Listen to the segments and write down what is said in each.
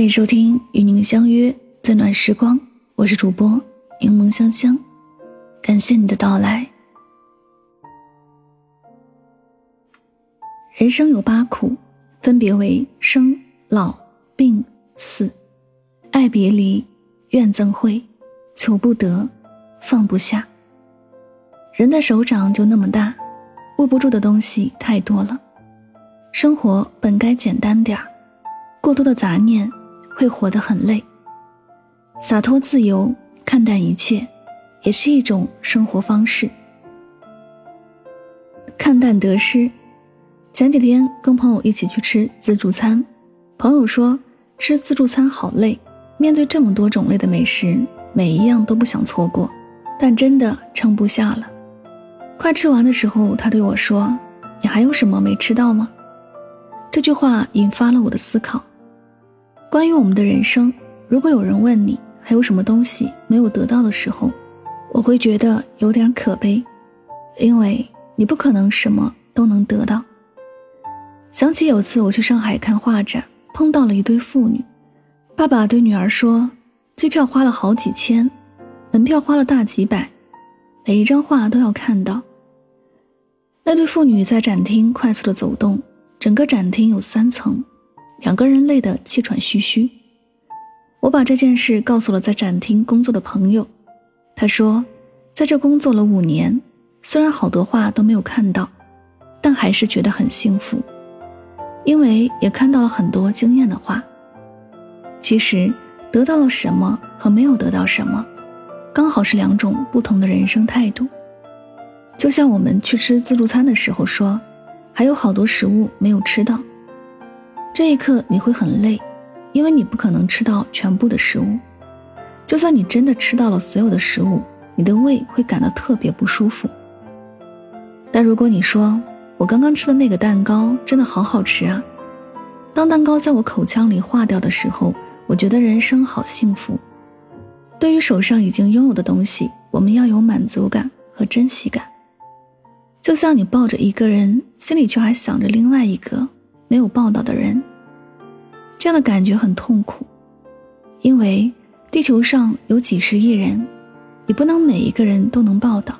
欢迎收听与您相约最暖时光，我是主播柠檬香香，感谢你的到来。人生有八苦，分别为生、老、病、死、爱别离、怨憎会、求不得、放不下。人的手掌就那么大，握不住的东西太多了。生活本该简单点儿，过多的杂念。会活得很累。洒脱自由，看淡一切，也是一种生活方式。看淡得失。前几天跟朋友一起去吃自助餐，朋友说吃自助餐好累，面对这么多种类的美食，每一样都不想错过，但真的撑不下了。快吃完的时候，他对我说：“你还有什么没吃到吗？”这句话引发了我的思考。关于我们的人生，如果有人问你还有什么东西没有得到的时候，我会觉得有点可悲，因为你不可能什么都能得到。想起有次我去上海看画展，碰到了一对父女，爸爸对女儿说：“机票花了好几千，门票花了大几百，每一张画都要看到。”那对父女在展厅快速的走动，整个展厅有三层。两个人累得气喘吁吁，我把这件事告诉了在展厅工作的朋友，他说，在这工作了五年，虽然好多话都没有看到，但还是觉得很幸福，因为也看到了很多惊艳的话。其实得到了什么和没有得到什么，刚好是两种不同的人生态度。就像我们去吃自助餐的时候说，还有好多食物没有吃到。这一刻你会很累，因为你不可能吃到全部的食物。就算你真的吃到了所有的食物，你的胃会感到特别不舒服。但如果你说我刚刚吃的那个蛋糕真的好好吃啊，当蛋糕在我口腔里化掉的时候，我觉得人生好幸福。对于手上已经拥有的东西，我们要有满足感和珍惜感。就像你抱着一个人，心里却还想着另外一个。没有报道的人，这样的感觉很痛苦，因为地球上有几十亿人，你不能每一个人都能报道。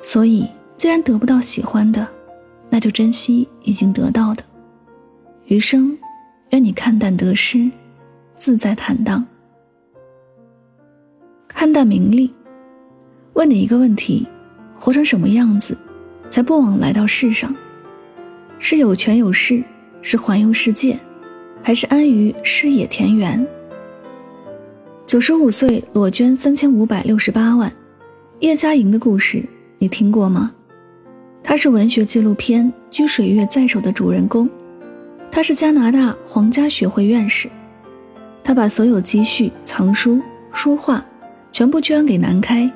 所以，既然得不到喜欢的，那就珍惜已经得到的。余生，愿你看淡得失，自在坦荡。看淡名利。问你一个问题：活成什么样子，才不枉来到世上？是有权有势，是环游世界，还是安于诗野田园？九十五岁裸捐三千五百六十八万，叶嘉莹的故事你听过吗？她是文学纪录片《掬水月在手》的主人公，她是加拿大皇家学会院士，她把所有积蓄、藏书、书画全部捐给南开，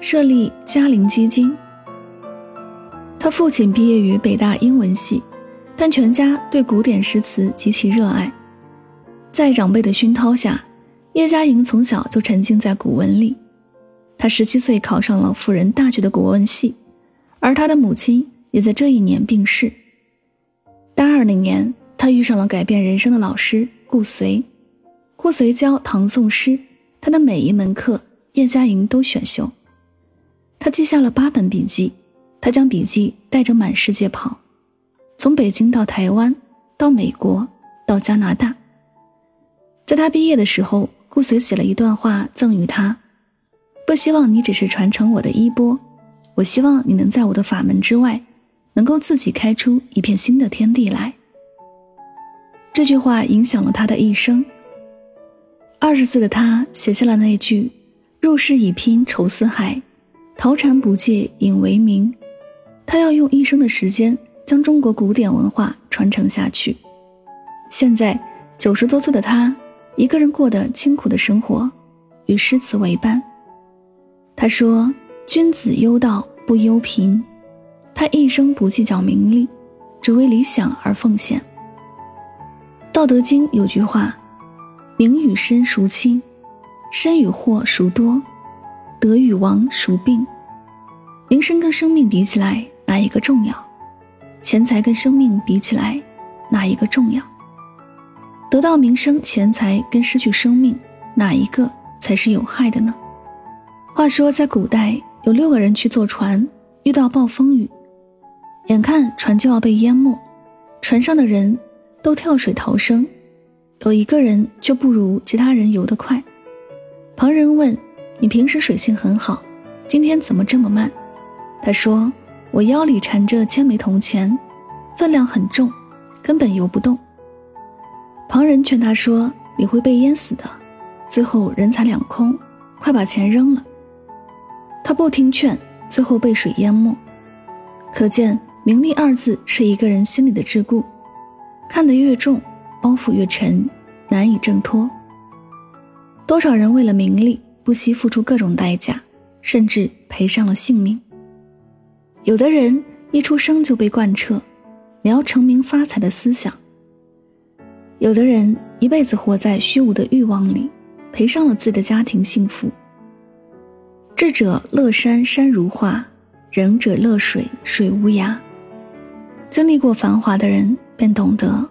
设立嘉陵基金。他父亲毕业于北大英文系，但全家对古典诗词极其热爱。在长辈的熏陶下，叶嘉莹从小就沉浸在古文里。他十七岁考上了辅仁大学的古文系，而他的母亲也在这一年病逝。大二那年，他遇上了改变人生的老师顾随。顾随教唐宋诗，他的每一门课，叶嘉莹都选修。他记下了八本笔记。他将笔记带着满世界跑，从北京到台湾，到美国，到加拿大。在他毕业的时候，顾随写了一段话赠予他：“不希望你只是传承我的衣钵，我希望你能在我的法门之外，能够自己开出一片新的天地来。”这句话影响了他的一生。二十岁的他写下了那句：“入世已拼愁似海，陶禅不借引为名。”他要用一生的时间将中国古典文化传承下去。现在九十多岁的他，一个人过得清苦的生活，与诗词为伴。他说：“君子忧道不忧贫。”他一生不计较名利，只为理想而奉献。《道德经》有句话：“名与身孰轻？身与祸孰多？德与亡孰病？”名声跟生命比起来。哪一个重要？钱财跟生命比起来，哪一个重要？得到名声、钱财跟失去生命，哪一个才是有害的呢？话说，在古代，有六个人去坐船，遇到暴风雨，眼看船就要被淹没，船上的人都跳水逃生，有一个人就不如其他人游得快。旁人问：“你平时水性很好，今天怎么这么慢？”他说：“我腰里缠着千枚铜钱，分量很重，根本游不动。”旁人劝他说：“你会被淹死的，最后人财两空，快把钱扔了。”他不听劝，最后被水淹没。可见“名利”二字是一个人心里的桎梏，看得越重，包袱越沉，难以挣脱。多少人为了名利不惜付出各种代价，甚至赔上了性命。有的人一出生就被贯彻“你要成名发财”的思想；有的人一辈子活在虚无的欲望里，赔上了自己的家庭幸福。智者乐山山如画，仁者乐水水无涯。经历过繁华的人便懂得，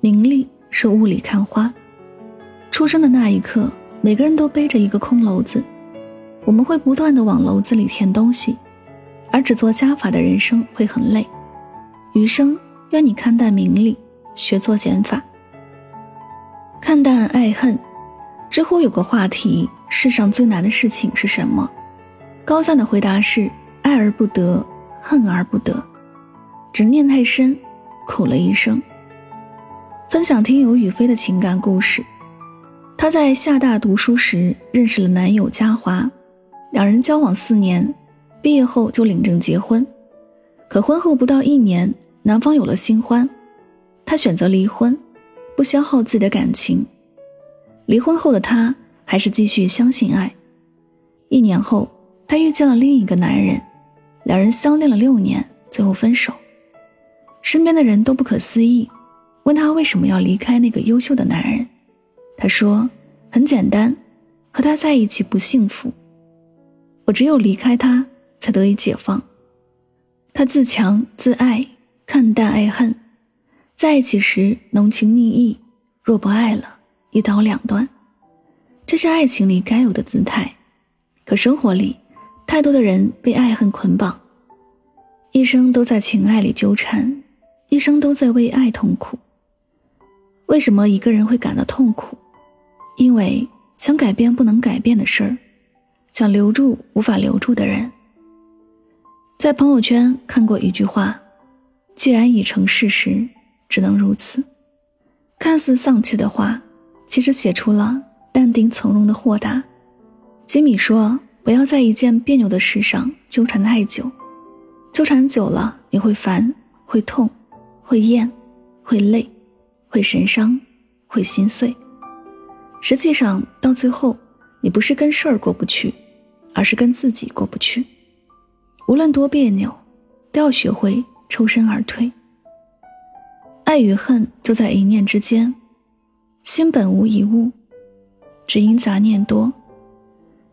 名利是雾里看花。出生的那一刻。每个人都背着一个空篓子，我们会不断的往篓子里填东西，而只做加法的人生会很累。余生愿你看淡名利，学做减法，看淡爱恨。知乎有个话题：世上最难的事情是什么？高赞的回答是：爱而不得，恨而不得，执念太深，苦了一生。分享听友雨飞的情感故事。她在厦大读书时认识了男友嘉华，两人交往四年，毕业后就领证结婚。可婚后不到一年，男方有了新欢，她选择离婚，不消耗自己的感情。离婚后的她还是继续相信爱。一年后，她遇见了另一个男人，两人相恋了六年，最后分手。身边的人都不可思议，问她为什么要离开那个优秀的男人。他说：“很简单，和他在一起不幸福。我只有离开他，才得以解放。他自强自爱，看淡爱恨，在一起时浓情蜜意，若不爱了，一刀两断。这是爱情里该有的姿态。可生活里，太多的人被爱恨捆绑，一生都在情爱里纠缠，一生都在为爱痛苦。为什么一个人会感到痛苦？”因为想改变不能改变的事儿，想留住无法留住的人。在朋友圈看过一句话：“既然已成事实，只能如此。”看似丧气的话，其实写出了淡定从容的豁达。吉米说：“不要在一件别扭的事上纠缠太久，纠缠久了你会烦，会痛，会厌，会累，会神伤，会心碎。”实际上，到最后，你不是跟事儿过不去，而是跟自己过不去。无论多别扭，都要学会抽身而退。爱与恨就在一念之间，心本无一物，只因杂念多。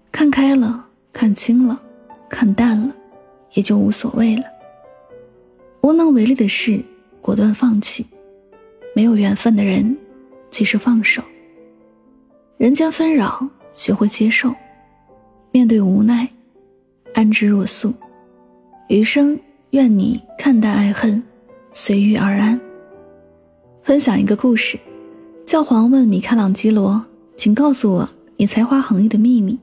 看开了，看清了，看淡了，也就无所谓了。无能为力的事，果断放弃；没有缘分的人，及时放手。人间纷扰，学会接受；面对无奈，安之若素。余生，愿你看淡爱恨，随遇而安。分享一个故事：教皇问米开朗基罗，请告诉我你才华横溢的秘密，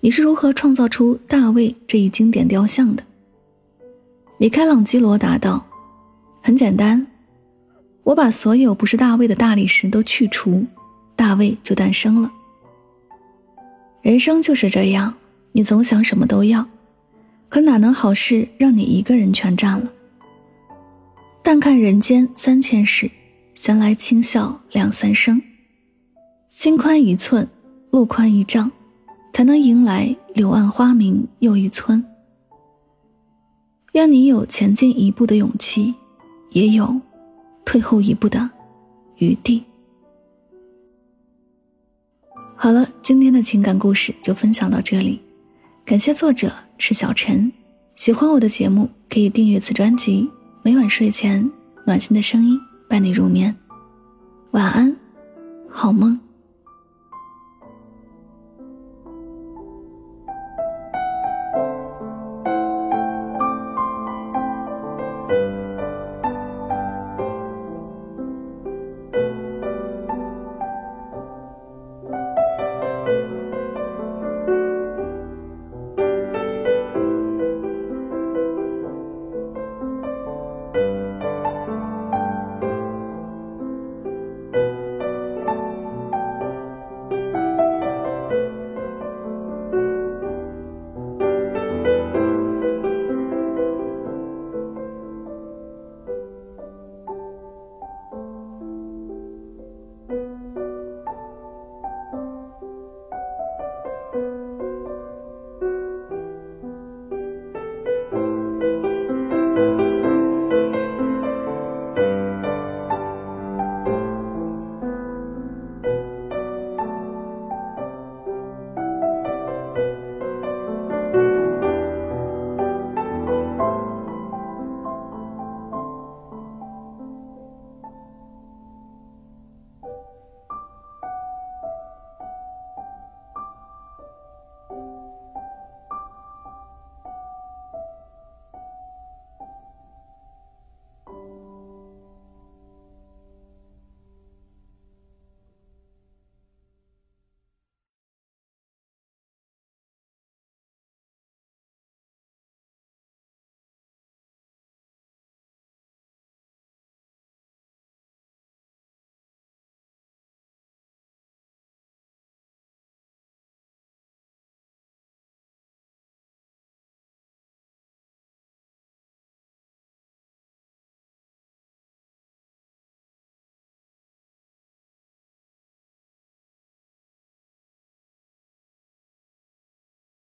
你是如何创造出大卫这一经典雕像的？米开朗基罗答道：“很简单，我把所有不是大卫的大理石都去除。”大卫就诞生了。人生就是这样，你总想什么都要，可哪能好事让你一个人全占了？但看人间三千事，闲来轻笑两三声。心宽一寸，路宽一丈，才能迎来柳暗花明又一村。愿你有前进一步的勇气，也有退后一步的余地。好了，今天的情感故事就分享到这里，感谢作者是小陈。喜欢我的节目，可以订阅此专辑。每晚睡前，暖心的声音伴你入眠。晚安，好梦。